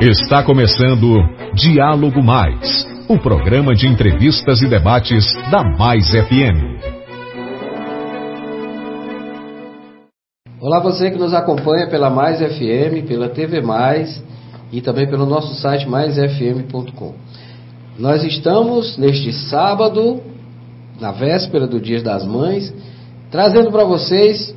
Está começando Diálogo Mais, o programa de entrevistas e debates da Mais FM. Olá você que nos acompanha pela Mais FM, pela TV Mais e também pelo nosso site maisfm.com. Nós estamos neste sábado, na véspera do Dia das Mães, trazendo para vocês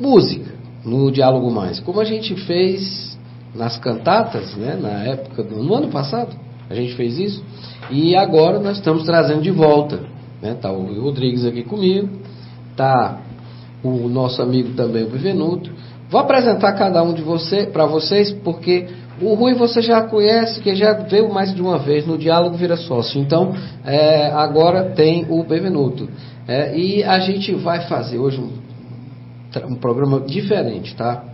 música no Diálogo Mais, como a gente fez nas cantatas, né, na época do no ano passado, a gente fez isso, e agora nós estamos trazendo de volta. Né, tá o Rodrigues aqui comigo, tá o nosso amigo também, o Bevenuto. Vou apresentar cada um de você para vocês, porque o Rui você já conhece, que já veio mais de uma vez no Diálogo Vira Sócio. Então, é, agora tem o Bevenuto. É, e a gente vai fazer hoje um, um programa diferente, tá?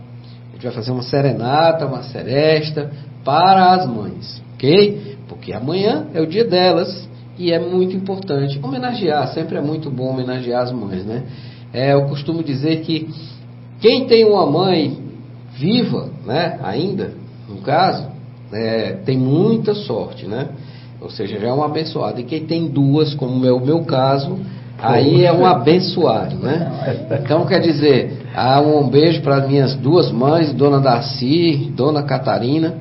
Gente vai fazer uma serenata, uma seresta para as mães, ok? Porque amanhã é o dia delas e é muito importante homenagear, sempre é muito bom homenagear as mães, né? É, eu costumo dizer que quem tem uma mãe viva, né, ainda, no caso, é, tem muita sorte, né? Ou seja, já é um abençoado. E quem tem duas, como é o meu caso, aí é um abençoado, né? Então, quer dizer, ah, um beijo para as minhas duas mães, Dona Darcy, Dona Catarina.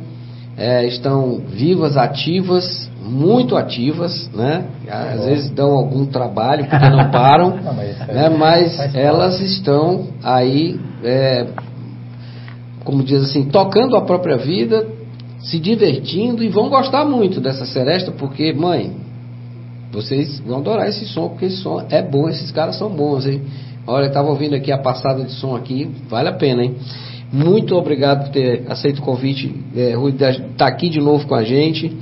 É, estão vivas, ativas, muito ativas, né? Às vezes dão algum trabalho porque não param, não, mas, né? mas elas estão aí, é, como diz assim, tocando a própria vida, se divertindo e vão gostar muito dessa seresta porque, mãe, vocês vão adorar esse som porque esse som é bom, esses caras são bons, hein? Olha, estava ouvindo aqui a passada de som aqui, vale a pena, hein? Muito obrigado por ter aceito o convite, é, Rui, de estar tá aqui de novo com a gente.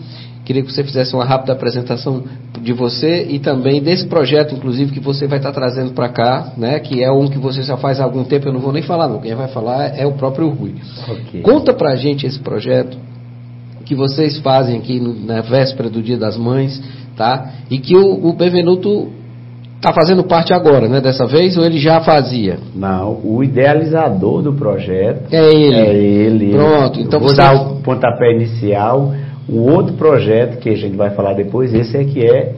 Queria que você fizesse uma rápida apresentação de você e também desse projeto, inclusive, que você vai estar tá trazendo para cá, né? Que é um que você já faz há algum tempo, eu não vou nem falar, não. Quem vai falar é o próprio Rui. Okay. Conta pra gente esse projeto que vocês fazem aqui no, na véspera do Dia das Mães, tá? E que o, o Benvenuto está fazendo parte agora, né? Dessa vez, ou ele já fazia? Não, o idealizador do projeto é ele. É ele. Pronto, então vou você... dar o pontapé inicial. O outro projeto que a gente vai falar depois, esse é que é,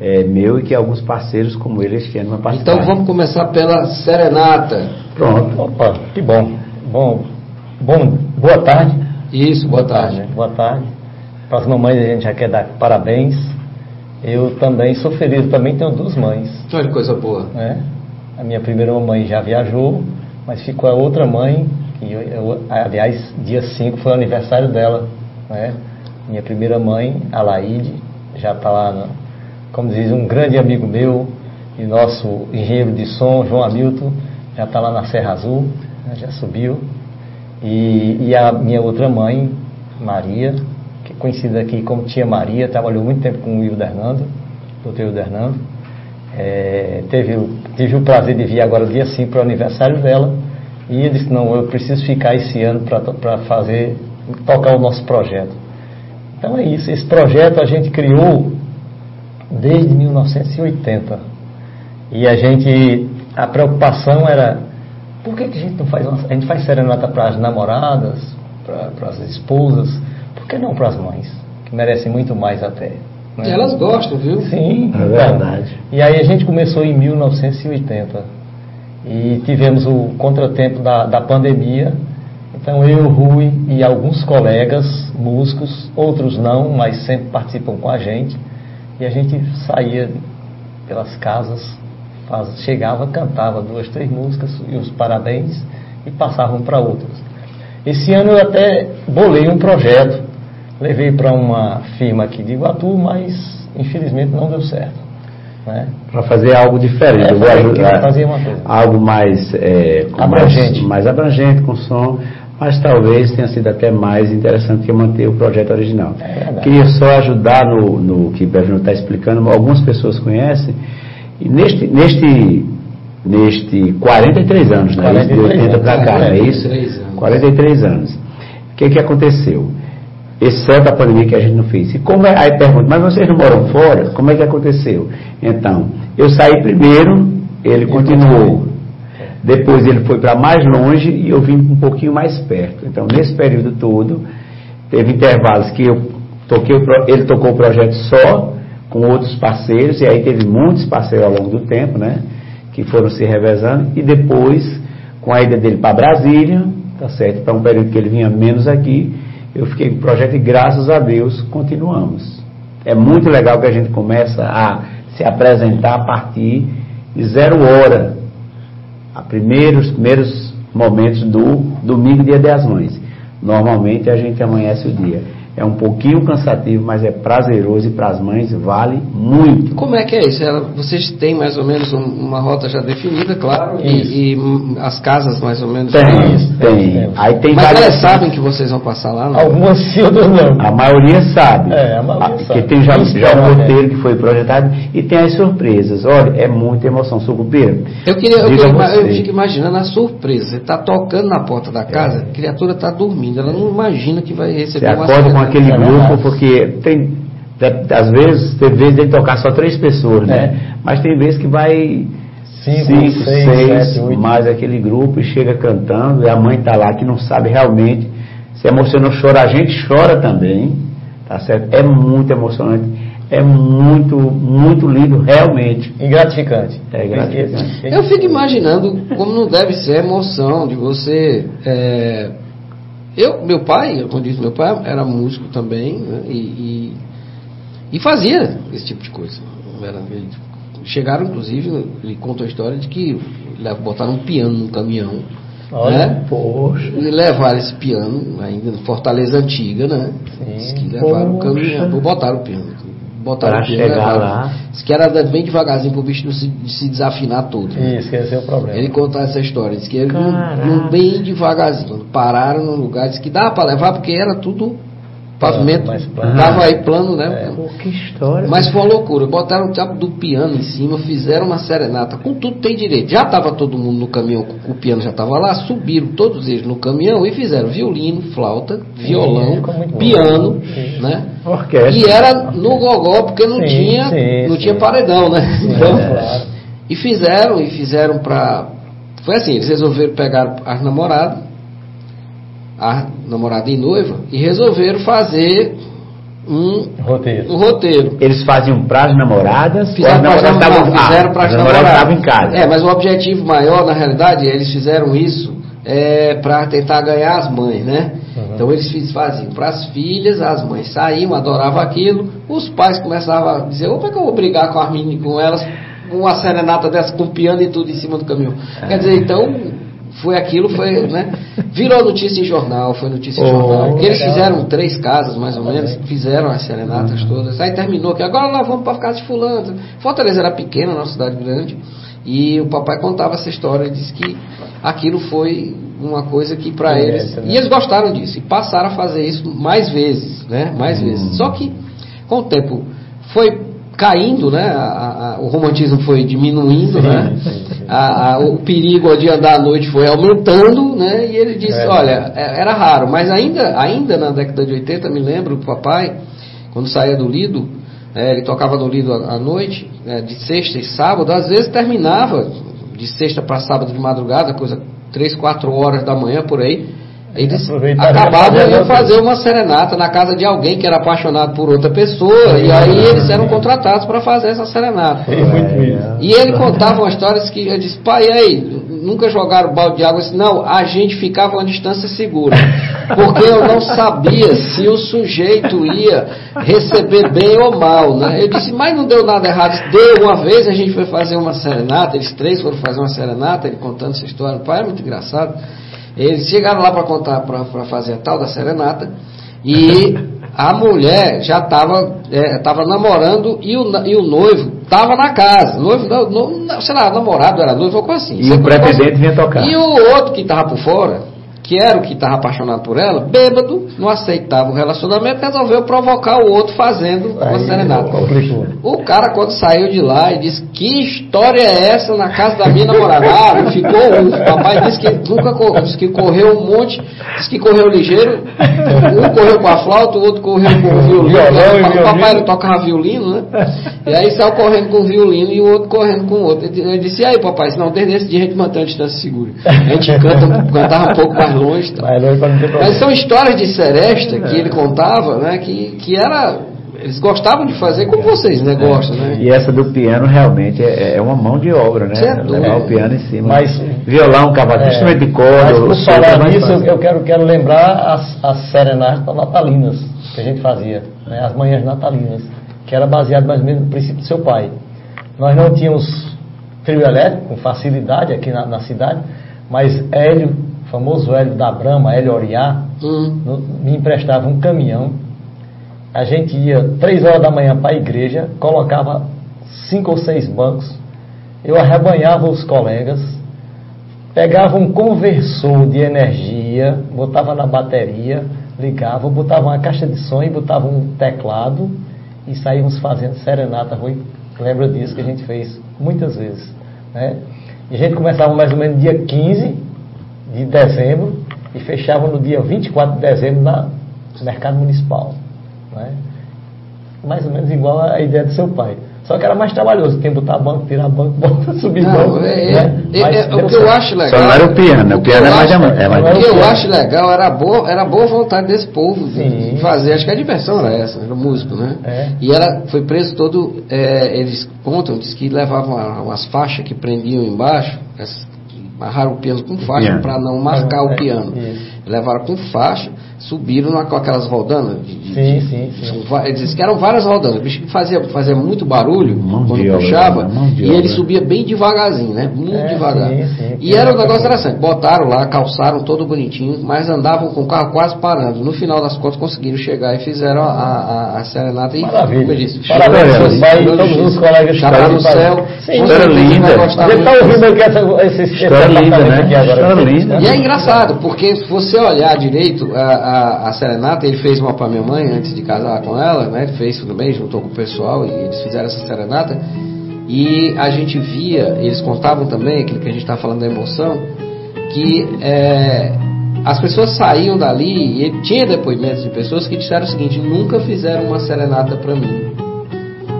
é meu e que alguns parceiros como ele este ano vão participar. Então vamos começar pela serenata. Pronto. Opa, que bom. Bom, bom boa tarde. Isso, boa, boa tarde. tarde. Boa tarde. Para as mamães a gente já quer dar parabéns eu também sou feliz, também tenho duas mães. Olha que coisa boa. Né? A minha primeira mãe já viajou, mas ficou a outra mãe, que eu, eu, aliás, dia 5 foi o aniversário dela. Né? Minha primeira mãe, a Laide, já está lá, no, como diz, um grande amigo meu, e nosso engenheiro de som, João Hamilton, já está lá na Serra Azul, né? já subiu. E, e a minha outra mãe, Maria, conhecida aqui como Tia Maria, trabalhou muito tempo com o Hildo Hernando, doutor Hildo Hernando. É, teve, tive o prazer de vir agora dia 5 para o aniversário dela. E eu disse, não, eu preciso ficar esse ano para fazer, tocar o nosso projeto. Então é isso, esse projeto a gente criou desde 1980. E a gente, a preocupação era, por que, que a gente não faz uma, a gente faz serenata para as namoradas, para as esposas, por que não para as mães, que merecem muito mais até? Né? Elas gostam, viu? Sim, é verdade. E aí a gente começou em 1980 e tivemos o contratempo da, da pandemia. Então eu, Rui e alguns colegas músicos, outros não, mas sempre participam com a gente. E a gente saía pelas casas, faz, chegava, cantava duas, três músicas e os parabéns e passavam para outros. Esse ano eu até bolei um projeto Levei para uma firma aqui de Iguatu, mas infelizmente não deu certo. Né? Para fazer algo diferente, é, eu vou ajudar. Fazer uma coisa. Algo mais, é, abrangente. Mais, mais abrangente, com som, mas talvez tenha sido até mais interessante que manter o projeto original. É Queria só ajudar no, no que o Berno está explicando, algumas pessoas conhecem, e neste, neste, neste 43 anos, né? 43 de 80 para cá, não é isso? 43 anos. O que, que aconteceu? Exceto a pandemia que a gente não fez. E como é, aí pergunta, mas vocês não moram fora? Como é que aconteceu? Então, eu saí primeiro, ele continuou. Depois ele foi para mais longe e eu vim um pouquinho mais perto. Então, nesse período todo, teve intervalos que eu toquei, ele tocou o projeto só, com outros parceiros, e aí teve muitos parceiros ao longo do tempo, né? Que foram se revezando, e depois, com a ida dele para Brasília, tá certo? Para um período que ele vinha menos aqui, eu fiquei com o projeto e graças a Deus continuamos. É muito legal que a gente começa a se apresentar a partir de zero hora, a primeiros, primeiros momentos do domingo, dia das mães. Normalmente a gente amanhece o dia. É um pouquinho cansativo, mas é prazeroso e para as mães vale muito. Como é que é isso? Vocês têm mais ou menos uma rota já definida, claro, e, e, as casas mais ou menos. Tem, tem. Aí tem mas elas sabem que vocês vão passar lá? Não? Algumas sim, outras não. A maioria sabe. É, a maioria ah, Porque tem já, já um roteiro que foi projetado e tem as surpresas. Olha, é muita emoção. Sucupira. Eu queria, eu, queria, eu fico imaginando a surpresa. Você está tocando na porta da casa, é. a criatura está dormindo, ela não imagina que vai receber Você uma acorda aquele é grupo, porque tem, às vezes, tem vezes de tocar só três pessoas, né? É. Mas tem vezes que vai cinco, cinco seis, seis sete, mais aquele grupo e chega cantando, e a mãe está lá que não sabe realmente, se emocionou, chora, a gente chora também, tá certo? É muito emocionante. É muito, muito lindo, realmente. E gratificante. É gratificante. Eu fico imaginando como não deve ser a emoção de você é, eu, meu pai, como disse, meu pai era músico também né, e, e, e, fazia esse tipo de coisa. Era, ele, chegaram, inclusive, ele conta a história de que botaram um piano no caminhão. Olha, né? poxa. E levaram esse piano, ainda Fortaleza Antiga, né? Sim, que levaram o caminhão, botaram o piano botaram pra chegar lá. Diz que era bem devagarzinho pro bicho não se, se desafinar todo. Né? Isso, esse é o problema. Ele conta essa história, diz que ele não, bem devagarzinho. Pararam num lugar, disse que dava para levar porque era tudo pavimento, estava aí plano, né? É. Pô, que história. Mas foi uma loucura. Botaram o cabo do piano em cima, fizeram uma serenata. Com tudo tem direito. Já estava todo mundo no caminhão, o piano já estava lá, subiram todos eles no caminhão e fizeram violino, flauta, violão, sim, piano, sim. né? Orquestra. E era no gogó, porque não sim, tinha, não tinha paredão, né? Então, claro. E fizeram, e fizeram para. Foi assim, eles resolveram pegar as namoradas a namorada e noiva e resolveram fazer um roteiro. Um roteiro. Eles faziam para as namoradas, fizeram para as namoradas, ah, fizeram para as namoradas. em casa. É, mas o objetivo maior, na realidade, eles fizeram isso é, para tentar ganhar as mães, né? Uhum. Então eles faziam para as filhas, as mães saíam, adoravam aquilo, os pais começavam a dizer, opa, que eu vou brigar com as meninas, com elas, uma serenata dessa com piano e tudo em cima do caminhão. Quer dizer, então foi aquilo, foi, né? Virou notícia em jornal, foi notícia em oh, jornal. Eles fizeram três casas, mais ou menos, fizeram as serenatas uhum. todas. Aí terminou que agora nós vamos para casa de fulano. Fortaleza era pequena, uma cidade grande. E o papai contava essa história, disse que aquilo foi uma coisa que para eles. Né? E eles gostaram disso. E passaram a fazer isso mais vezes, né? Mais vezes. Uhum. Só que, com o tempo, foi caindo, né? A, a, o romantismo foi diminuindo, né? A, o perigo de andar à noite foi aumentando, né? E ele disse, é. olha, é, era raro, mas ainda, ainda na década de 80, me lembro, o papai, quando saía do Lido, é, ele tocava no Lido à noite, é, de sexta e sábado, às vezes terminava de sexta para sábado de madrugada, coisa três, quatro horas da manhã por aí, eles acabavam de fazer uma serenata na casa de alguém que era apaixonado por outra pessoa, e aí eles eram contratados para fazer essa serenata. É, e ele contava uma história que eu disse, pai, aí, nunca jogaram balde de água? Eu disse, não, a gente ficava a uma distância segura, porque eu não sabia se o sujeito ia receber bem ou mal. Né? Eu disse, mas não deu nada errado. Deu uma vez, a gente foi fazer uma serenata, eles três foram fazer uma serenata, ele contando essa história. Pai, é muito engraçado. Eles chegaram lá para contar, para fazer a tal da serenata, e a mulher já estava é, tava namorando e o, e o noivo estava na casa. Noivo, no, no, sei lá, namorado era noivo, ou coisa assim. E o pretendente vinha tocar. E o outro que estava por fora, que era o que estava apaixonado por ela, bêbado, não aceitava o relacionamento, resolveu provocar o outro fazendo uma serenata. O cara, quando saiu de lá, e disse: Que história é essa na casa da minha namorada? Ah, ficou. O papai disse que nunca disse que correu um monte, disse que correu ligeiro. Um correu com a flauta, o outro correu com o violino. O papai não tocava violino, né? E aí saiu correndo com o violino e o outro correndo com o outro. Ele disse: E aí, papai? Não, desde esse dia a gente mantém a distância segura. A gente canta, cantava um pouco mais longe. Tá? Mas são histórias de seresta que ele contava, né? Que, que era. Eles gostavam de fazer como vocês, né? Gostam, né? E essa do piano realmente é, é uma mão de obra, né? Certo. Levar o piano em cima. Mas- Violão, cavaquinho, É. instrumento de Mas corda. por o falar é mais nisso, eu, eu quero, quero lembrar as, as serenatas natalinas que a gente fazia, né? as manhãs natalinas, que era baseado mais ou menos no princípio do seu pai. Nós não tínhamos trio elétrico com facilidade aqui na, na cidade, mas Hélio, o famoso Hélio da Brama, Hélio Oriá, Hum. no- me emprestava um caminhão. A gente ia três horas da manhã para a igreja, colocava cinco ou seis bancos, eu arrebanhava os colegas, pegava um conversor de energia, botava na bateria, ligava, botava uma caixa de som e botava um teclado e saímos fazendo serenata. Rui, lembra disso que a gente fez muitas vezes. Né? E a gente começava mais ou menos dia 15 de dezembro e fechava no dia 24 de dezembro na, no mercado municipal. Né? Mais ou menos igual a ideia do seu pai. Só que era mais trabalhoso, tem que botar banco, tirar banco, botar, subir Não, banco. é- né? é- Mas é- o que eu acho legal. Só não era o piano, o piano é mais, é mais O que eu acho legal era a boa, era a boa vontade desse povo de- de fazer. Acho que a diversão era essa, era músico, né? É. E ela foi preso todo. é, eles contam, diz que levavam uma- umas faixas que prendiam embaixo, essas- amarraram o piano com faixa Piano. para não marcar É, o piano. Levaram com faixa, subiram na- com aquelas rodanas. De, de- Sim, de- sim, sim. Eles disseram que eram várias rodanas. O bicho que fazia, fazia muito barulho Mão quando obra, puxava. né? E ele obra. subia bem devagarzinho, né? Muito É, devagar. sim, sim. E era um negócio interessante. Botaram lá, calçaram todo bonitinho, mas andavam com o carro quase parando. No final das contas conseguiram chegar e fizeram a, a, a serenata. E, Maravilha. como eu disse, Parabéns, chegou- e todos no os colegas no céu. Sim, linda. Você está ouvindo aqui essa, esse, História linda, né? aqui agora. História linda. E é engraçado, porque se você olhar direito a, a, a serenata, ele fez uma para minha mãe antes de casar com ela, né? Fez também, juntou com o pessoal e eles fizeram essa serenata. E a gente via, eles contavam também, aquilo que a gente estava falando da emoção, que é, as pessoas saíam dali e tinha depoimentos de pessoas que disseram o seguinte: nunca fizeram uma serenata para mim.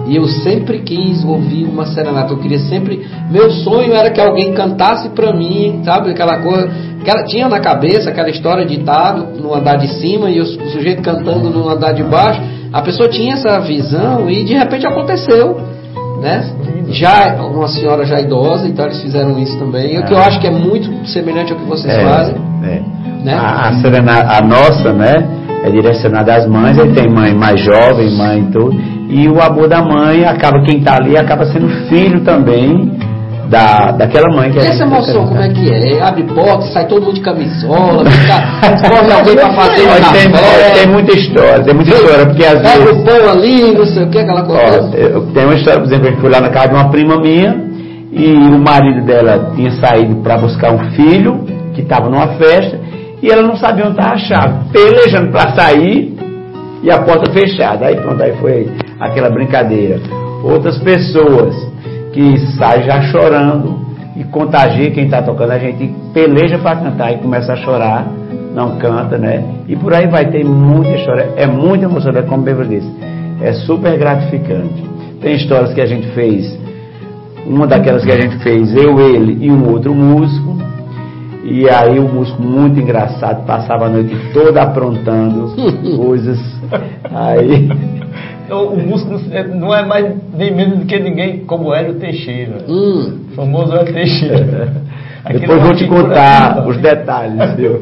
E eu sempre quis ouvir uma serenata. Eu queria sempre. Meu sonho era que alguém cantasse pra mim, sabe? Aquela coisa. Que ela tinha na cabeça aquela história de estar no, andar de cima e o, su- o sujeito cantando no andar de baixo. A pessoa tinha essa visão e de repente aconteceu. Né? Já uma senhora já idosa, então eles fizeram isso também. O que eu acho que é muito semelhante ao que vocês fazem. é. né? A, a, serena- a nossa, né, é direcionada às mães, aí tem mãe mais jovem, mãe e tudo, e o amor da mãe acaba, quem está ali, acaba sendo filho também da, daquela mãe que a Essa gente emoção, como é que é? Abre porta, sai todo mundo de camisola, corre alguém pra fazer uma tem, tem muita história, tem muita história, porque às pega vezes... o pão ali, não sei o que, aquela coisa. Ó, tenho uma história, por exemplo, eu fui lá na casa de uma prima minha e o marido dela tinha saído para buscar um filho que estava numa festa e ela não sabia onde estava a chave, pelejando para sair e a porta fechada. Aí pronto, aí foi aquela brincadeira. Outras pessoas que saem já chorando e contagia quem está tocando, a gente peleja para cantar e começa a chorar, não canta, né? E por aí vai ter muita história, é muito emocionante, como o Beber disse, é super gratificante. Tem histórias que a gente fez, uma daquelas que a gente fez, eu, ele e um outro músico, e aí o músico muito engraçado, passava a noite toda aprontando coisas, aí Então, o músico não é mais nem menos do que ninguém como Hélio Teixeira. Hum, O famoso Hélio Teixeira. Depois vou te contar viva. os detalhes, viu?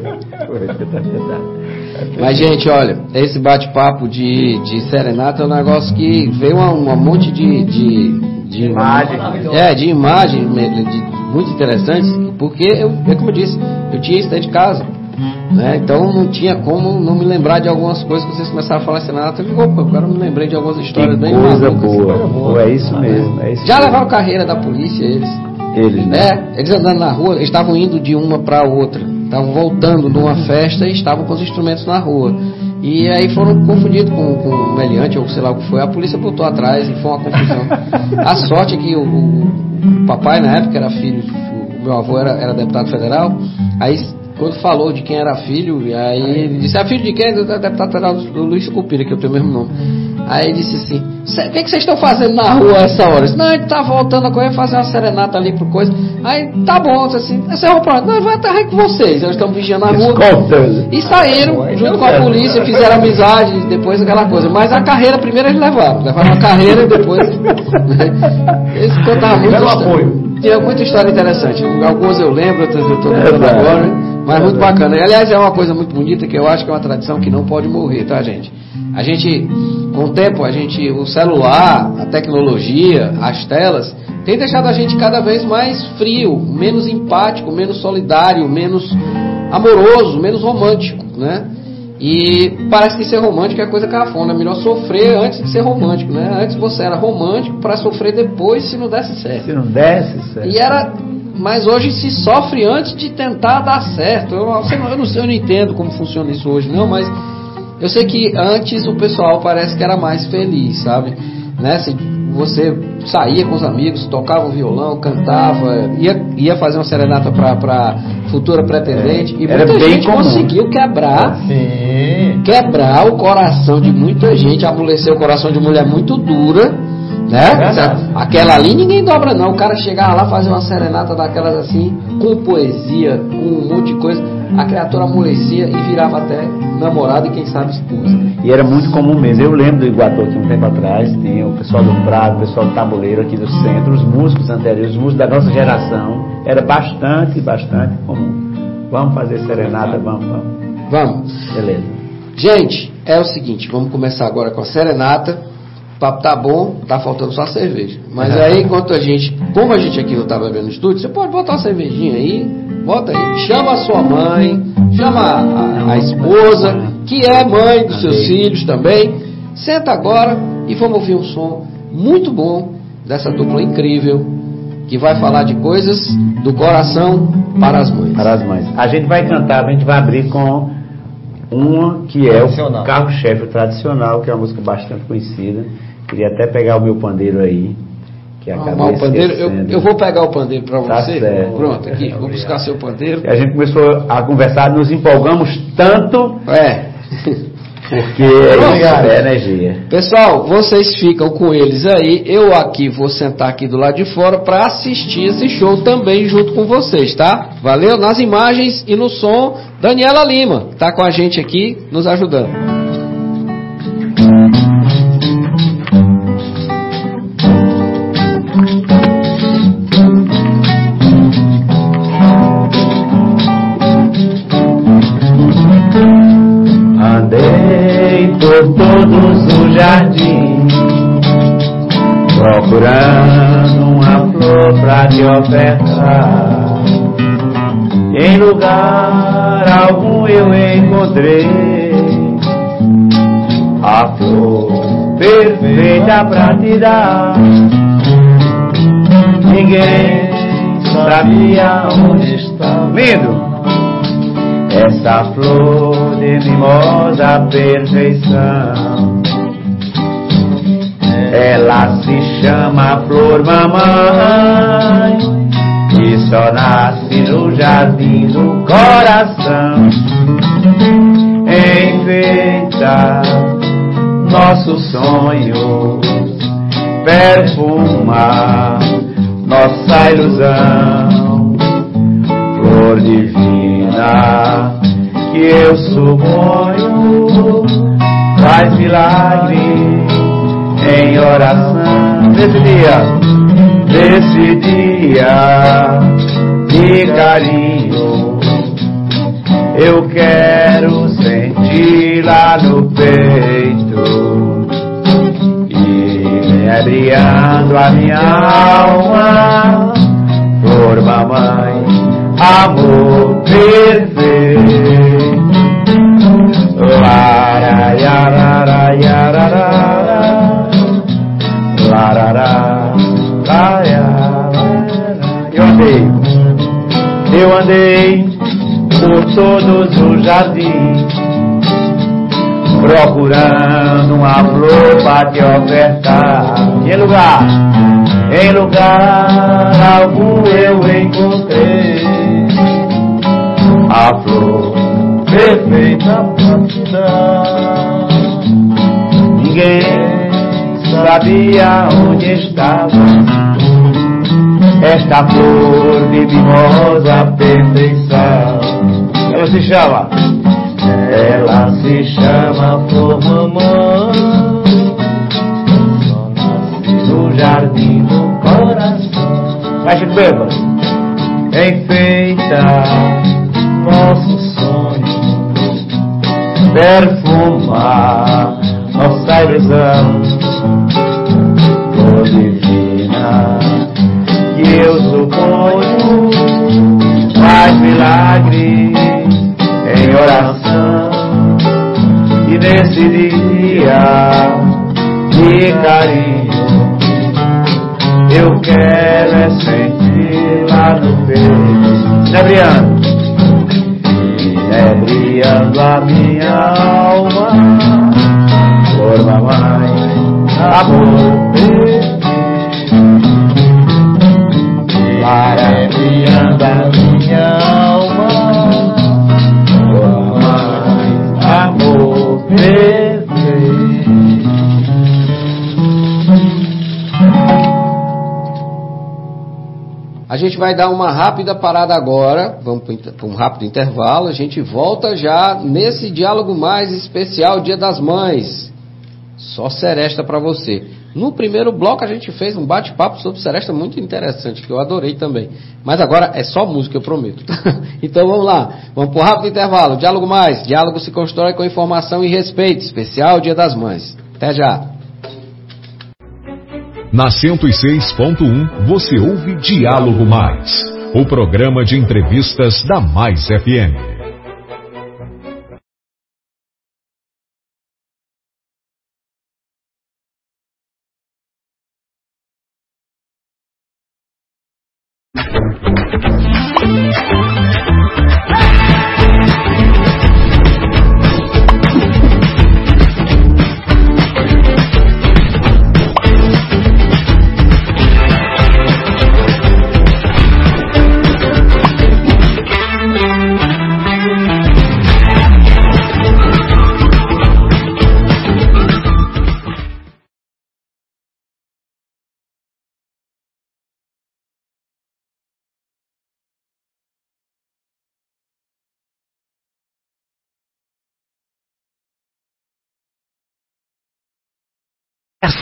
Mas, gente, olha, esse bate-papo de, de serenata é um negócio que veio uma, uma monte de, de, de Imagem. É, de imagem de- muito interessantes, porque eu, é como eu disse, eu tinha isso dentro de casa. Né? Então não tinha como não me lembrar de algumas coisas que vocês começaram a falar serenata. Eu digo, opa, agora eu me lembrei de algumas histórias Que bem coisa malucas. boa. Pô, é isso mesmo. É isso Já mesmo. levaram carreira da polícia eles. Eles, né? É, eles andando na rua, eles estavam indo de uma para outra. estavam voltando de uma festa e estavam com os instrumentos na rua. E aí foram confundidos com, com o meliante, ou sei lá o que foi. A polícia botou atrás e foi uma confusão. A sorte é que o, o, o papai, na época, era filho, o meu avô era, era deputado federal. Aí quando falou de quem era filho, aí ele disse, é filho de quem? Do deputado federal do Luiz Cupira, que eu tenho o mesmo nome. Aí ele disse assim, o que, que vocês estão fazendo na rua essa hora? Disse, não, a gente tá voltando a correr, fazer uma serenata ali por coisa. Aí, tá bom, disse assim, você vai pra Não, vai até com vocês, eles estão vigiando a rua. E saíram, junto com a polícia, fizeram amizade, depois aquela coisa. Mas a carreira primeiro eles levaram. Levaram a carreira e depois... eles contavam muito... apoio. Tinha muita história interessante. Alguns eu lembro, outras eu estou lembrando agora. Mas muito bacana. E, aliás, é uma coisa muito bonita que eu acho que é uma tradição que não pode morrer, tá, gente? A gente, com o tempo, a gente, o celular, a tecnologia, as telas, tem deixado a gente cada vez mais frio, menos empático, menos solidário, menos amoroso, menos romântico, né? E parece que ser romântico é coisa cafona, é melhor sofrer antes de ser romântico, né? Antes você era romântico para sofrer depois se não desse certo. Se não desse certo. E era mas hoje se sofre antes de tentar dar certo. Eu, eu, não, sei, eu não entendo como funciona isso hoje, não, mas eu sei que antes o pessoal parece que era mais feliz, sabe? Né? Se você saía com os amigos, tocava o violão, cantava, ia, ia fazer uma serenata para futura pretendente. É, e muita gente comum. conseguiu quebrar, Sim. quebrar o coração de muita gente, amolecer o coração de mulher muito dura né? É Aquela ali ninguém dobra não. O cara chegava lá fazer uma serenata daquelas assim, com poesia, com um monte de coisa. A criatura amolecia e virava até namorada e quem sabe esposa. E era muito comum mesmo. Eu lembro do Iguatu aqui um tempo atrás, tinha o pessoal do Prado, o pessoal do Tabuleiro aqui do centro, os músicos anteriores, os músicos da nossa geração. Era bastante, bastante comum. Vamos fazer serenata, vamos, vamos. Vamos. Beleza. Gente, é o seguinte, vamos começar agora com a serenata. O papo tá bom, tá faltando só a cerveja. Mas aí, enquanto a gente, como a gente aqui não tá bebendo no estúdio, você pode botar uma cervejinha aí, bota aí, chama a sua mãe, chama a, a esposa, que é mãe dos seus filhos também. Senta agora e vamos ouvir um som muito bom dessa dupla incrível que vai falar de coisas do coração para as mães. Para as mães. A gente vai cantar, a gente vai abrir com uma que é o carro-chefe tradicional, que é uma música bastante conhecida. Queria até pegar o meu pandeiro aí. Que acabei o pandeiro, eu, eu, vou pegar o pandeiro para tá você. Certo. Pronto, aqui, vou buscar seu pandeiro. E a gente começou a conversar, nos empolgamos tanto. É. Porque é energia. Pessoal, vocês ficam com eles aí. Eu aqui vou sentar aqui do lado de fora para assistir esse show também junto com vocês, tá? Valeu? Nas imagens e no som, Daniela Lima tá com a gente aqui nos ajudando. Te ofertar. Em lugar algum eu encontrei a flor perfeita pra te dar. Ninguém sabia onde está. Lindo! Essa flor de mimosa perfeição ela se chama Flor Mamãe e só nasce no jardim do coração. Enfeita nossos sonhos, perfuma nossa ilusão. Flor divina que eu suponho, faz milagres em oração nesse dia, nesse dia de carinho. Eu quero sentir lá no peito e abriando a minha alma, por mamãe, amor perfeito. Lara, eu andei, por todos os jardins, procurando uma flor para te ofertar. Em lugar, em lugar algum eu encontrei a flor perfeita para te dar. Ninguém sabia onde estava esta flor de mimosa perfeição. Ela se chama, ela se chama flor mamãe, só nasce no jardim do coração. Vai, Chico Beba. Enfeita nosso sonho, perfumar nossa ilusão, milagre em oração. E nesse dia de carinho eu quero é sentir lá no peito. Inebriando inebriando a minha alma por mamãe amor perfeito maravilhando a minha alma, A gente vai dar uma rápida parada agora, vamos para um rápido intervalo. A gente volta já nesse diálogo mais especial, Dia das Mães. Só seresta para você. No primeiro bloco a gente fez um bate-papo sobre Seresta muito interessante, que eu adorei também. Mas agora é só música, eu prometo. então vamos lá, vamos para o rápido intervalo. Diálogo mais. Diálogo se constrói com informação e respeito. Especial Dia das Mães. Até já. Na 106.1 você ouve Diálogo Mais, o programa de entrevistas da Mais FM.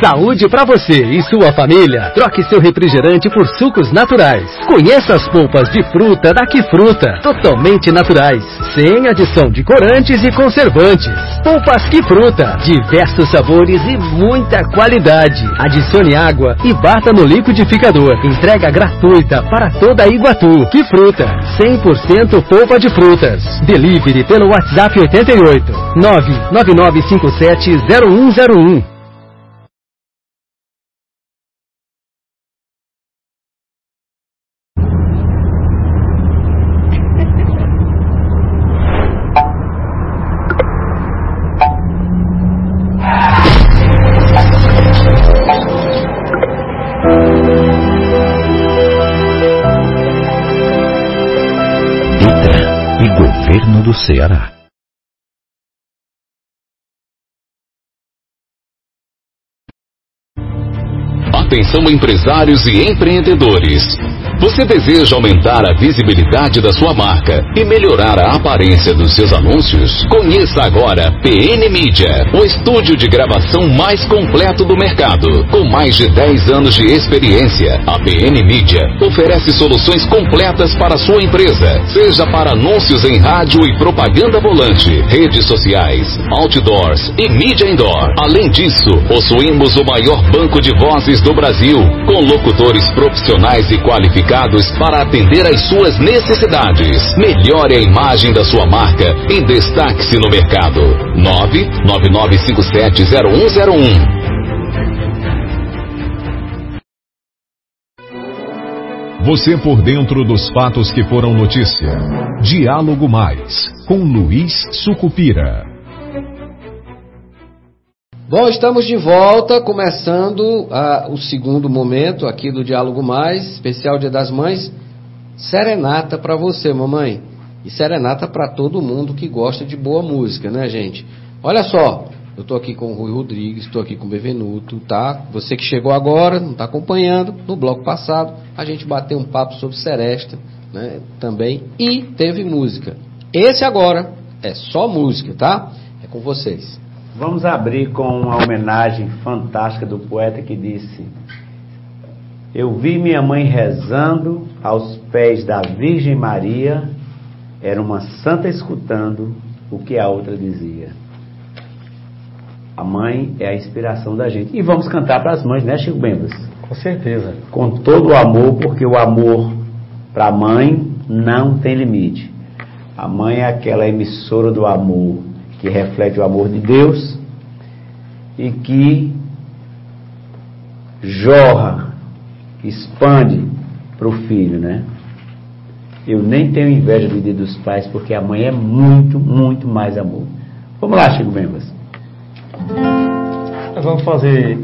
Saúde para você e sua família. Troque seu refrigerante por sucos naturais. Conheça as polpas de fruta da Que Fruta, totalmente naturais, sem adição de corantes e conservantes. Polpas Que Fruta, diversos sabores e muita qualidade. Adicione água e bata no liquidificador. Entrega gratuita para toda Iguatu. Que Fruta, 100% polpa de frutas. Delivery pelo WhatsApp 88 99957 0101. Ceará. Atenção empresários e empreendedores. Você deseja aumentar a visibilidade da sua marca e melhorar a aparência dos seus anúncios? Conheça agora PN Media, o estúdio de gravação mais completo do mercado. Com mais de 10 anos de experiência, a PN Media oferece soluções completas para a sua empresa, seja para anúncios em rádio e propaganda volante, redes sociais, outdoors e mídia indoor. Além disso, possuímos o maior banco de vozes do Brasil, com locutores profissionais e qualificados para atender às suas necessidades. Melhore a imagem da sua marca e destaque-se no mercado. 999570101 Você por dentro dos fatos que foram notícia. Diálogo Mais, com Luiz Sucupira. Bom, estamos de volta, começando a, o segundo momento aqui do Diálogo Mais, especial Dia das Mães. Serenata para você, mamãe. E serenata para todo mundo que gosta de boa música, né, gente? Olha só, eu estou aqui com o Rui Rodrigues, estou aqui com o Bevenuto, tá? Você que chegou agora, não está acompanhando, no bloco passado a gente bateu um papo sobre Seresta, né? Também, e teve música. Esse agora é só música, tá? É com vocês. Vamos abrir com uma homenagem fantástica do poeta que disse: Eu vi minha mãe rezando aos pés da Virgem Maria, era uma santa escutando o que a outra dizia. A mãe é a inspiração da gente. E vamos cantar para as mães, né, Chico Bembas? Com certeza. Com todo o amor, porque o amor para a mãe não tem limite. A mãe é aquela emissora do amor que reflete o amor de Deus e que jorra, expande para o filho, né? Eu nem tenho inveja do dia dos pais, porque a mãe é muito, muito mais amor. Vamos lá, Chico Bembas. Nós vamos fazer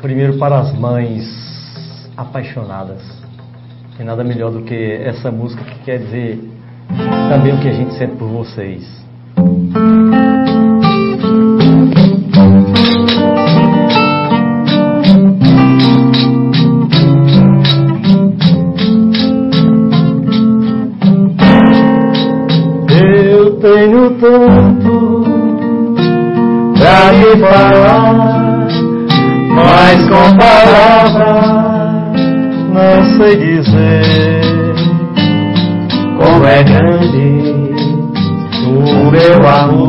primeiro para as mães apaixonadas. Tem nada melhor do que essa música que quer dizer também o que a gente sente por vocês. Como é grande o meu amor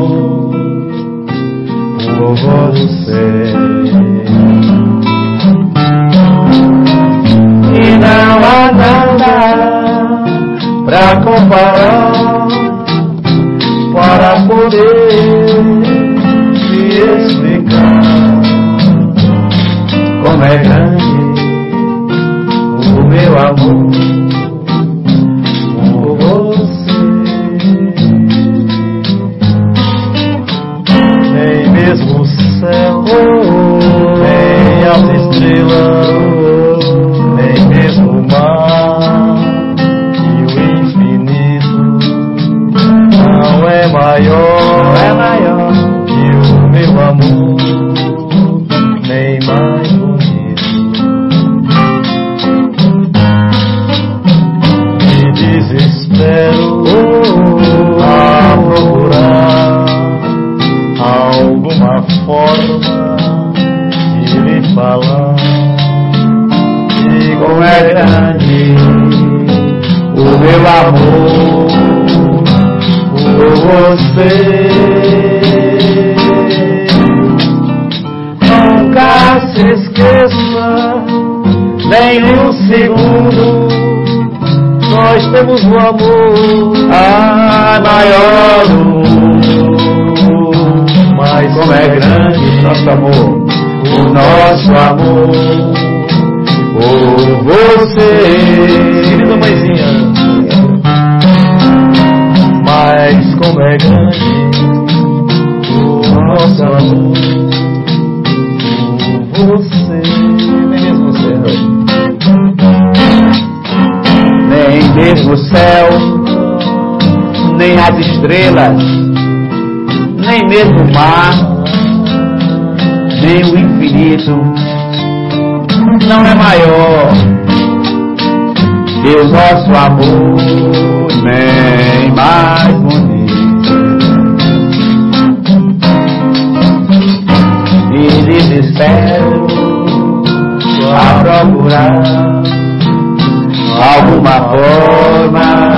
comparar para poder explicar como é grande o meu amor estrelas, nem mesmo o mar, nem o infinito, não é maior que o nosso amor, nem mais bonito. me desespero a procurar alguma forma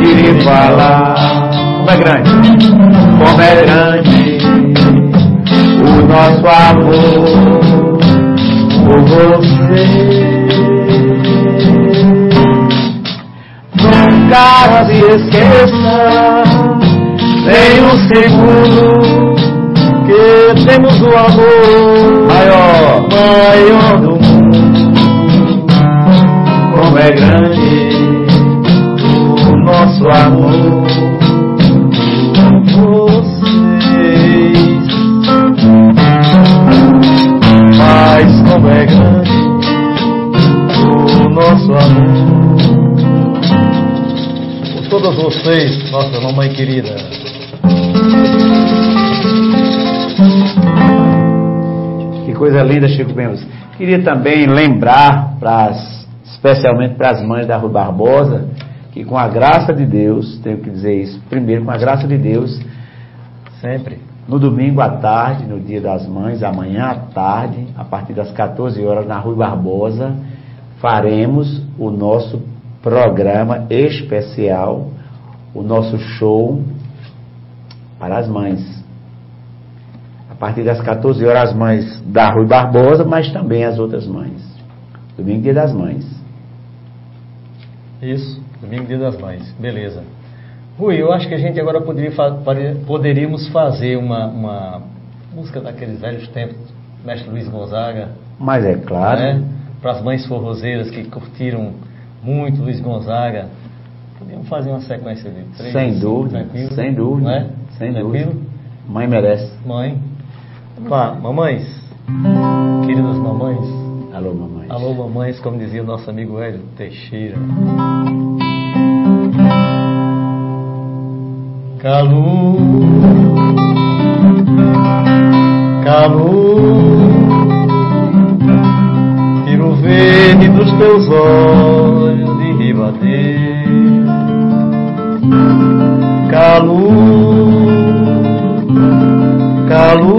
de lhe falar. Como é grande, como é grande o nosso amor por você. Nunca se esqueça, nem um segundo porque temos o amor maior, maior do mundo. Como é grande o nosso amor vocês. Mas como é grande o nosso amor por todas vocês, nossa mamãe querida. Que coisa linda, Chico Bemos. Queria também lembrar, pras, especialmente para as mães da Rua Barbosa, que com a graça de Deus, tenho que dizer isso, primeiro, com a graça de Deus, Sempre. no domingo à tarde, no dia das mães, amanhã à tarde, a partir das 14 horas, na Rua Barbosa, faremos o nosso programa especial, o nosso show para as mães. A partir das 14 horas, as mães da Rui Barbosa, mas também as outras mães. Domingo, dia das mães. Isso, domingo dia das mães. Beleza. Rui, eu acho que a gente agora poderia poderíamos fazer uma, uma música daqueles velhos tempos, mestre Luiz Gonzaga, Mas é claro, né? Para as mães forrozeiras que curtiram muito Luiz Gonzaga. Podíamos fazer uma sequência de três, sem cinco, dúvida, tranquilo, sem dúvida, né? sem tranquilo? dúvida. Mãe merece. Mãe. Pá, mamães, queridas mamães, Alô, mamãe. alô mamães, como dizia o nosso amigo Hélio Teixeira. Calor, calor, tiro verde dos teus olhos de ribadeiro. Calor, calor,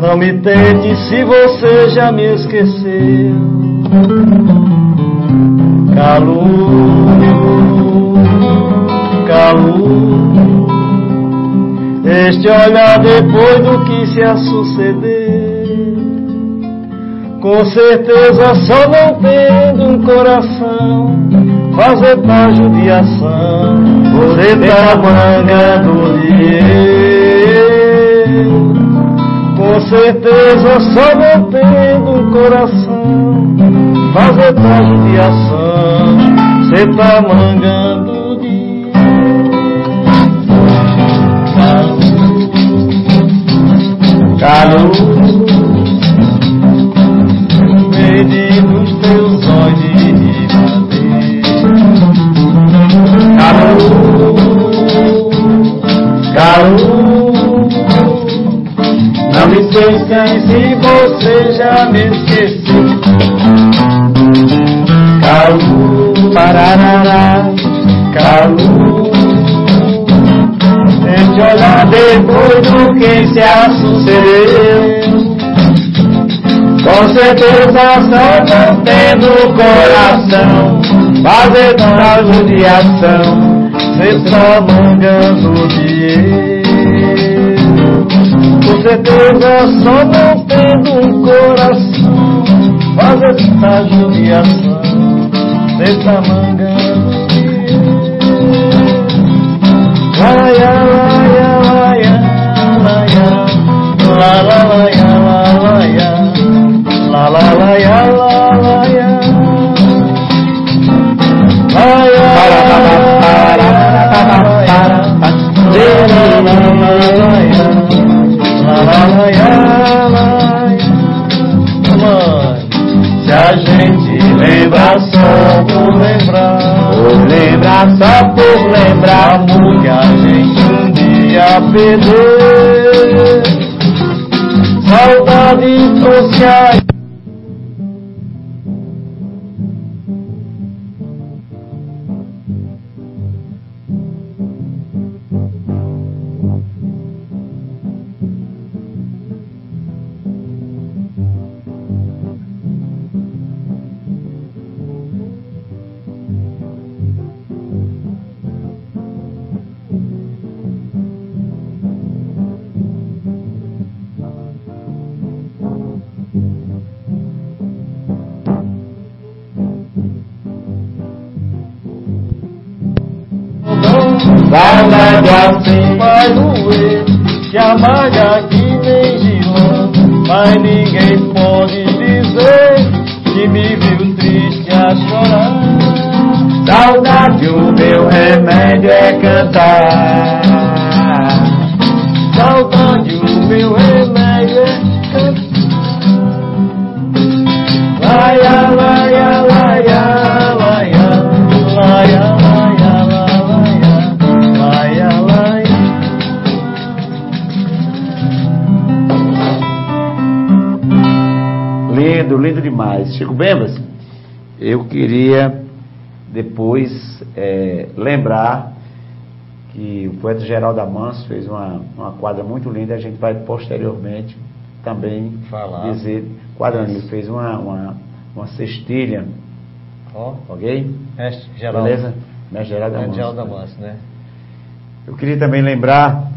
não me tente se você já me esqueceu. Calor, este olhar depois do que se a suceder. Com certeza só não tendo um coração Fazer pra judiação Você tá mangando eu Com certeza só não tendo um coração Fazer pra judiação Você tá mangando Calor verde nos teus olhos de Calor, calor, não me esqueça se você já me esqueceu. Calor, pararará, calor, este olhar depois do que se sucedeu. Com certeza só não tendo coração Fazer pra judiação Cê está mangando de eu Com certeza só não tendo coração Fazer pra judiação Cê está mangando de eu Laia, laia, só por lembrar. Por lembrar, só por lembrar. Amor que a gente um dia perdeu. Saudade trouxe a assim vai doer, que amarga que nem lã mas ninguém pode dizer que me viu triste a chorar. Saudade, o meu remédio é cantar. Depois é, lembrar que o poeta Geraldo Amanso fez uma, uma quadra muito linda, a gente vai posteriormente também Falar. dizer, quadrando, ele fez uma, uma, uma cestilha, Ó, ok? mestre Geraldo. Beleza? Mestre Geraldo Amanso. Geraldo Amanso, né? Eu queria também lembrar,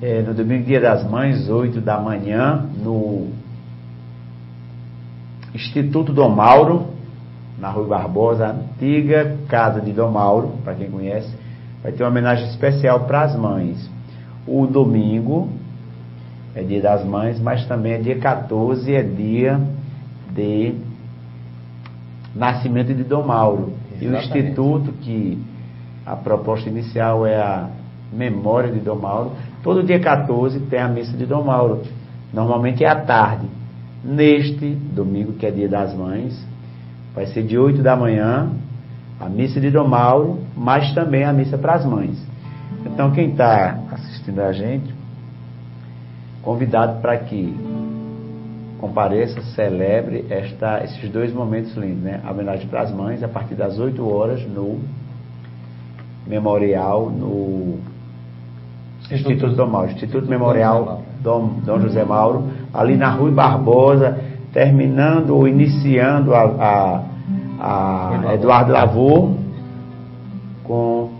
é, no domingo, dia das mães, 8 da manhã, no Instituto Dom Mauro, na Rua Barbosa, antiga casa de Dom Mauro, para quem conhece, vai ter uma homenagem especial para as mães. O domingo é dia das mães, mas também é dia 14, é dia de nascimento de Dom Mauro. E o Exatamente. Instituto, que a proposta inicial é a memória de Dom Mauro, todo dia 14 tem a missa de Dom Mauro. Normalmente é à tarde. Neste domingo, que é dia das mães, vai ser de 8 da manhã, a missa de Dom Mauro, mas também a missa para as mães. Então, quem está assistindo a gente, convidado para que compareça, celebre esta, esses dois momentos lindos, né? A homenagem para as mães, a partir das 8 horas, no memorial, no Instituto- Instituto Dom Mauro, Instituto Memorial Dom, Dom José Mauro, ali na Rua Barbosa, terminando ou iniciando a, a, a Eduardo Lavor com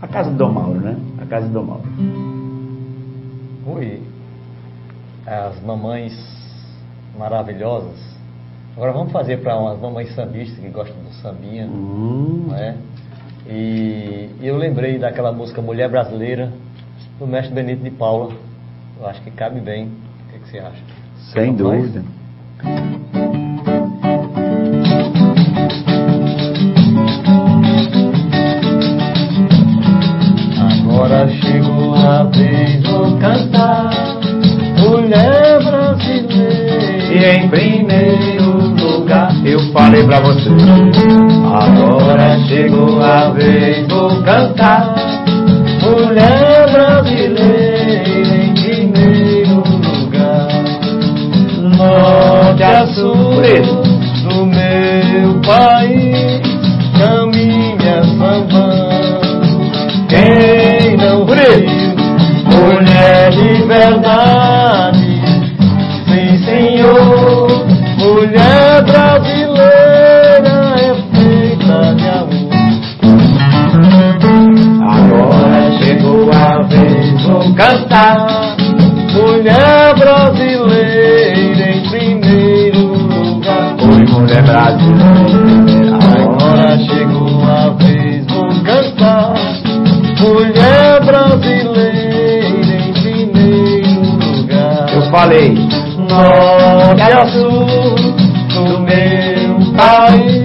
a casa do Dom Mauro, né? A casa do Dom Mauro. Ui, as mamães maravilhosas. Agora vamos fazer para umas mamães sambistas que gostam do sambinha, Hum, não é? E eu lembrei daquela música Mulher Brasileira, do mestre Benito de Paula. Eu acho que cabe bem. O que, que você acha? sem Vamos mais? Agora chegou a vez de cantar Mulher brasileira E em primeiro lugar eu falei pra você. Agora chegou a vez do cantar por. Brasileira Agora chegou a vez do cantar Mulher brasileira em primeiro lugar. Eu falei. Norte a sul do meu país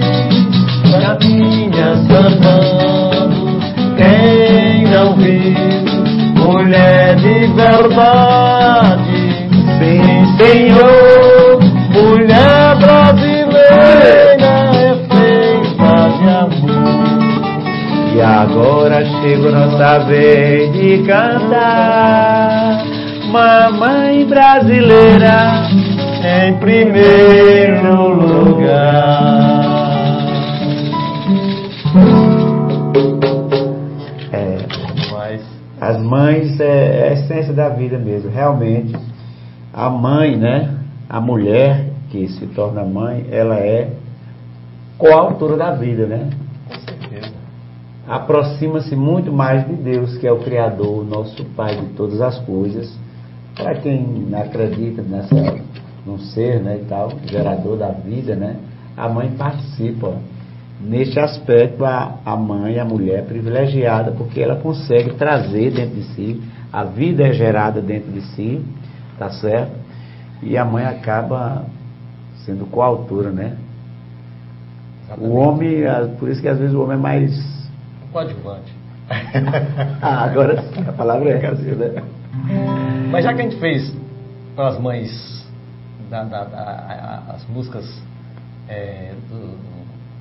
Caminha sambando Quem não viu? Mulher de verdade Sim, senhor chegou nossa vez de cantar Mamãe brasileira Em primeiro lugar é, Mas As mães é, é a essência da vida mesmo, realmente. A mãe, né? A mulher que se torna mãe, ela é coautora da vida, né? Aproxima-se muito mais de Deus, que é o Criador, o nosso Pai de todas as coisas. Para quem acredita nessa, num ser, né, e tal, gerador da vida, né? A mãe participa. Neste aspecto, a, a mãe, a mulher é privilegiada, porque ela consegue trazer dentro de si, a vida é gerada dentro de si, tá certo? E a mãe acaba sendo coautora, né? O homem, por isso que às vezes o homem é mais coadjuvante. ah, agora a palavra é essa, né? Mas já que a gente fez as mães da, da, da, as músicas é, do,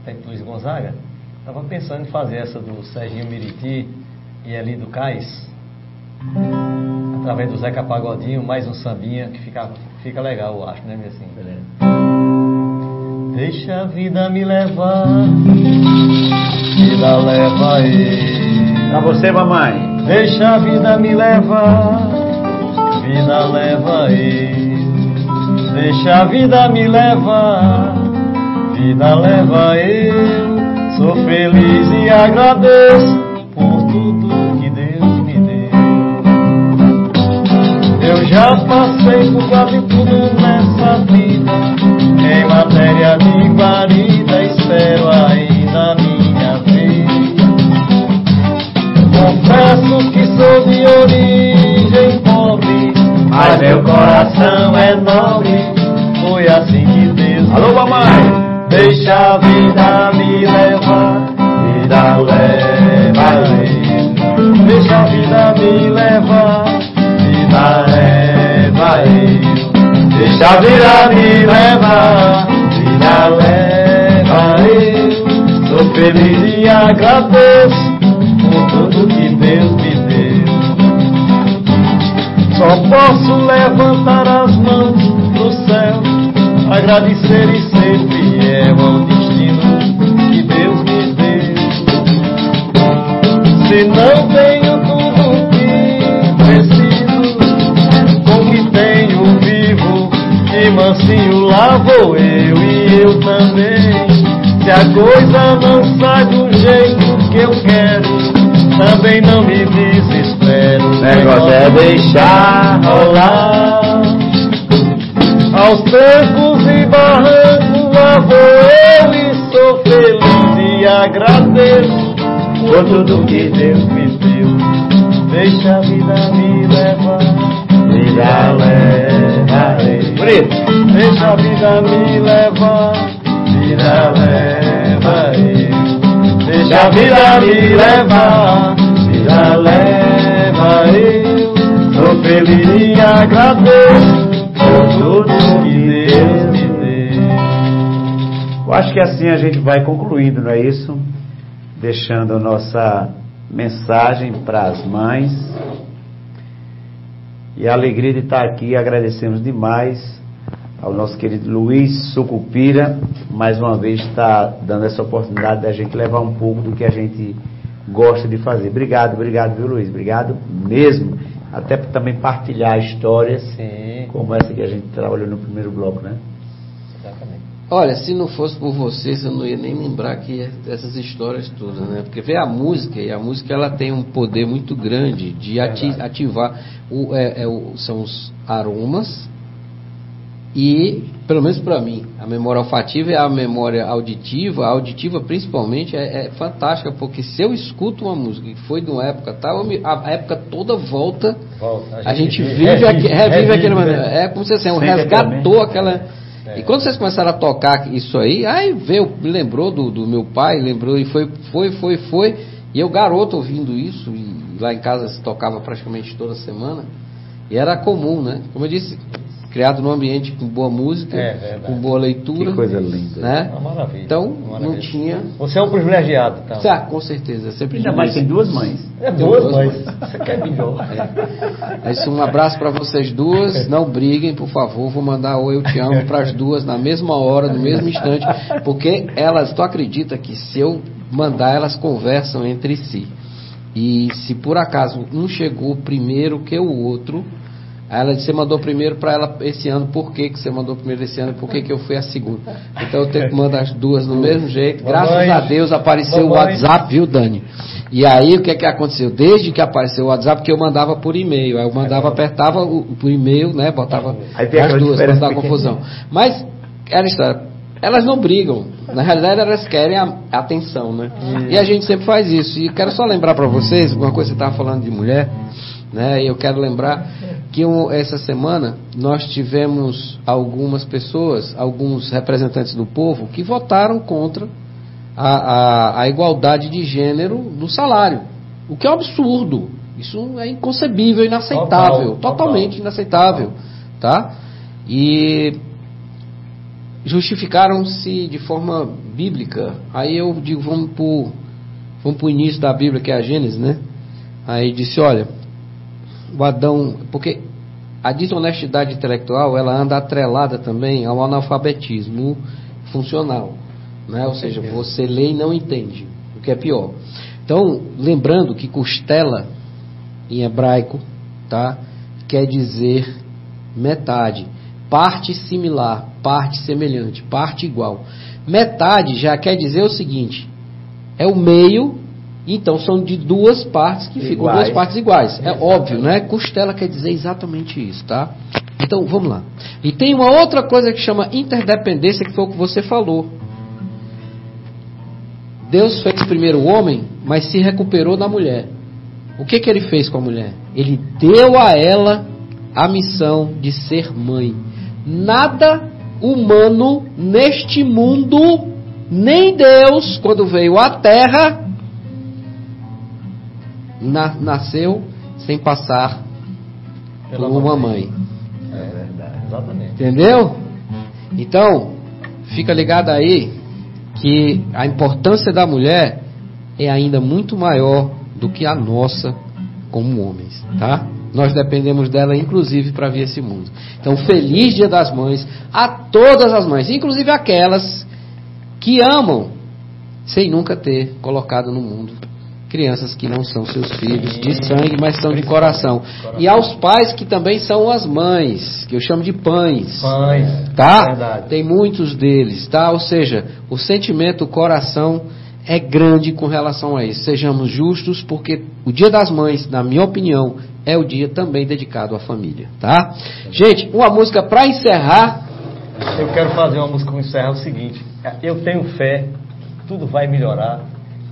do Luiz Gonzaga, estava pensando em fazer essa do Serginho Miriti e ali do Cais, através do Zeca Pagodinho, mais um sambinha que fica, fica legal, eu acho, né, assim. Deixa a vida me levar, vida leva aí. Pra você, mamãe. Deixa a vida me levar, vida leva aí. Deixa a vida me levar, vida leva eu. Sou feliz e agradeço a vida me levar, vida leva eu. Sou feliz e agradeço por tudo que Deus me deu. Só posso levantar as mãos pro céu, agradecer e ser deixar rolar. Aos trancos e barrancos lá vou eu e sou feliz e agradeço por tudo que Deus me deu. Deixa a vida me levar, vida leva eu. Bonito. Deixa a vida me levar, vida leva eu. Deixa a vida me levar, vida leva eu. Que Deus me. Eu acho que assim a gente vai concluindo, não é isso? Deixando nossa mensagem para as mães. E a alegria de estar aqui, agradecemos demais ao nosso querido Luiz Sucupira, mais uma vez está dando essa oportunidade da gente levar um pouco do que a gente gosta de fazer. Obrigado, obrigado, viu Luiz? Obrigado mesmo. Até também partilhar histórias Sim, como essa que a gente trabalhou no primeiro bloco, né? exatamente. Olha, se não fosse por vocês, eu não ia nem lembrar que essas histórias todas, né? Porque vê a música, e a música ela tem um poder muito grande de ati Verdade. ativar. O, é, é o- são os aromas e, pelo menos para mim, a memória olfativa e a memória auditiva, a auditiva principalmente, é, é fantástica, porque se eu escuto uma música que foi de uma época tal, me- a, a época toda volta. Volta. A gente vive, aque- revive, aquele momento. É como se assim, um resgatou aquela. É. E quando vocês começaram a tocar isso aí, aí veio, me lembrou do, do meu pai, lembrou e foi, foi, foi, foi. E eu, garoto, ouvindo isso, e lá em casa se tocava praticamente toda semana. E era comum, né? Como eu disse, criado num ambiente com boa música, É, com boa leitura. Que coisa linda. Né? Uma maravilha. Então, uma não maravilha. tinha. Você é um privilegiado, então. Ah, com certeza, sempre Ainda digo mais tem duas mães. É Tem duas, duas, mas você quer melhor. É isso, um abraço para vocês duas. Não briguem, por favor. Vou mandar o eu te amo para as duas na mesma hora, no mesmo instante, porque elas, tu acredita que se eu mandar, elas conversam entre si. E se por acaso um chegou primeiro que o outro, aí ela disse, você mandou primeiro para ela esse ano, por que, que você mandou primeiro esse ano, por que, que eu fui a segunda? Então eu tenho que mandar as duas no mesmo jeito. Graças a Deus apareceu o. WhatsApp, viu, Dani? E aí o que é que aconteceu? Desde que apareceu o WhatsApp, que eu mandava por e-mail. Aí eu mandava, apertava o, por e-mail, né? Botava as duas para dar confusão. Mas, era história. Elas não brigam. Na realidade, elas querem a a atenção, né? E a gente sempre faz isso. E quero só lembrar para vocês, uma coisa que você estava falando de mulher, né? E eu quero lembrar que um- essa semana nós tivemos algumas pessoas, alguns representantes do povo, que votaram contra a, a, a igualdade de gênero no salário. O que é um absurdo. Isso é inconcebível, inaceitável. Total, totalmente total. inaceitável. Tá? E justificaram-se de forma bíblica. Aí eu digo, vamos para o vamos pro início da Bíblia, que é a Gênesis, né? Aí disse, olha, o Adão, porque a desonestidade intelectual, ela anda atrelada também ao analfabetismo funcional, né? Ou seja, você lê e não entende, o que é pior. Então, lembrando que costela em hebraico, tá? Quer dizer metade, parte similar, parte semelhante, parte igual. Metade já quer dizer o seguinte: é o meio, então são de duas partes que ficam Iguais. duas partes iguais. É óbvio, né? Costela quer dizer exatamente isso, tá? Então, vamos lá. E tem uma outra coisa que chama interdependência, que foi o que você falou. Deus fez primeiro o homem, mas se recuperou da mulher. O que, que ele fez com a mulher? Ele deu a ela a missão de ser mãe. Nada humano neste mundo, nem Deus, quando veio à Terra, na- nasceu sem passar Pela por uma mãe. mãe. É verdade, exatamente. Entendeu? Então, fica ligado aí que a importância da mulher é ainda muito maior do que a nossa como homens, tá? Nós dependemos dela, inclusive, para vir esse mundo. Então, feliz Dia das Mães a todas as mães, inclusive aquelas que amam sem nunca ter colocado no mundo crianças que não são seus filhos de sangue, mas são de coração. E aos pais que também são as mães, que eu chamo de pães. Pães, Tá? verdade. Tem muitos deles, tá? Ou seja, o sentimento, o coração é grande com relação a isso. Sejamos justos, porque o Dia das Mães, na minha opinião, é o dia também dedicado à família, tá? Gente, uma música para encerrar. Eu quero fazer uma música que encerra o seguinte. Eu tenho fé, tudo vai melhorar,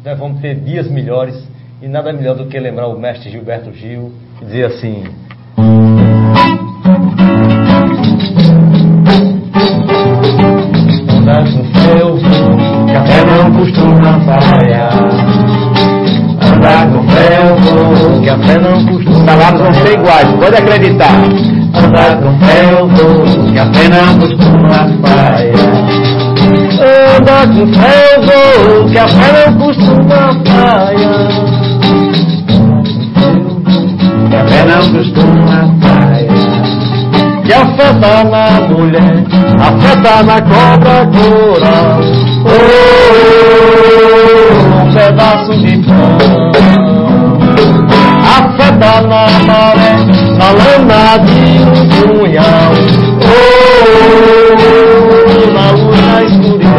nós vamos ter dias melhores e nada melhor do que lembrar o mestre Gilberto Gil e dizer assim. Andar com fé eu vou, café não costuma falhar. Andar com fé eu vou, café não costuma Os salários vão ser iguais, pode acreditar. Andar com fé eu vou, que a fé não costuma falhar. Eu vou, que a fé não costuma falhar. Que a fé não costuma falhar. Que a fé tá na mulher, a fé tá na cobra coral. Oh, um pedaço de pão. A fé tá na maré, na lama de um punhal. Oh, na luz da escuridão.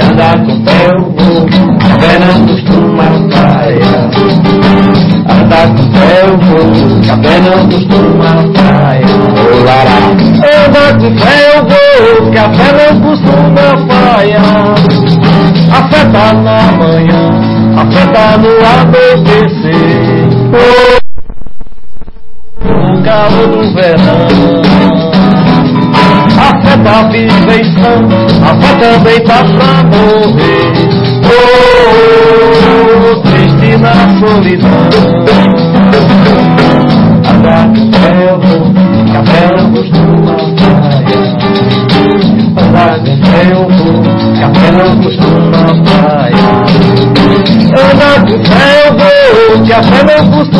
Andar com fé eu vou, a fé não costuma falhar. Andar com fé eu vou, que a fé não costuma falhar. Andar com fé eu vou, que a fé não costuma falhar. A fé tá na manhã, a fé tá no anoitecer. Oh, no calor do verão. A fé tá viva a fé também tá pra morrer. Oh, triste na solidão. A costuma falhar. Andar eu vou, que a costuma falhar. Andar eu vou, que a fé não costuma.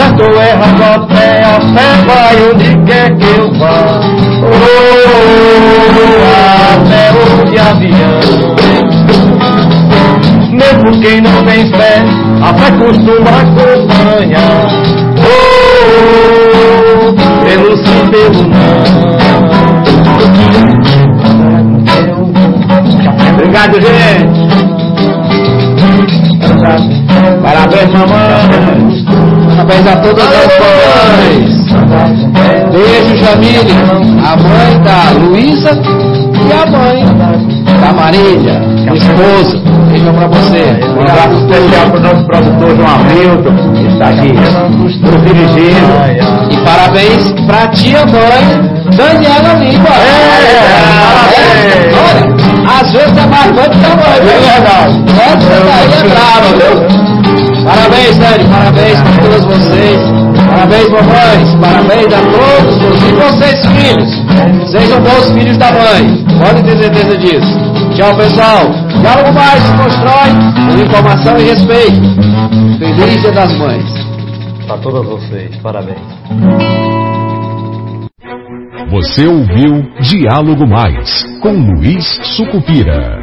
Certo ou errado a fé, a fé vai onde quer que eu vá. Oh, até o de avião. Mesmo quem não tem fé, a fé costuma acompanhar. Oh, pelo sim, pelo não. Obrigado, gente. Parabéns, mamãe. Parabéns a todas as mães. Beijo, Jamile. A mãe da Luísa e a mãe da Marília, minha esposa. beijão pra você. Um abraço especial para o nosso produtor João Hamilton, que está aqui nos dirigindo. E parabéns pra tia mãe, Daniela Lima. É, Olha, às vezes é mais fã que a mãe, viu? É verdade. Essa daí é brava, viu? Parabéns, Dani, parabéns para todos vocês. Parabéns, mamães. Parabéns a todos e vocês, filhos. Sejam bons filhos da mãe. Podem ter certeza disso. Tchau, pessoal. Diálogo mais se constrói com informação e respeito. Feliz Dia das Mães. Para todas vocês, parabéns. Você ouviu Diálogo Mais com Luiz Sucupira.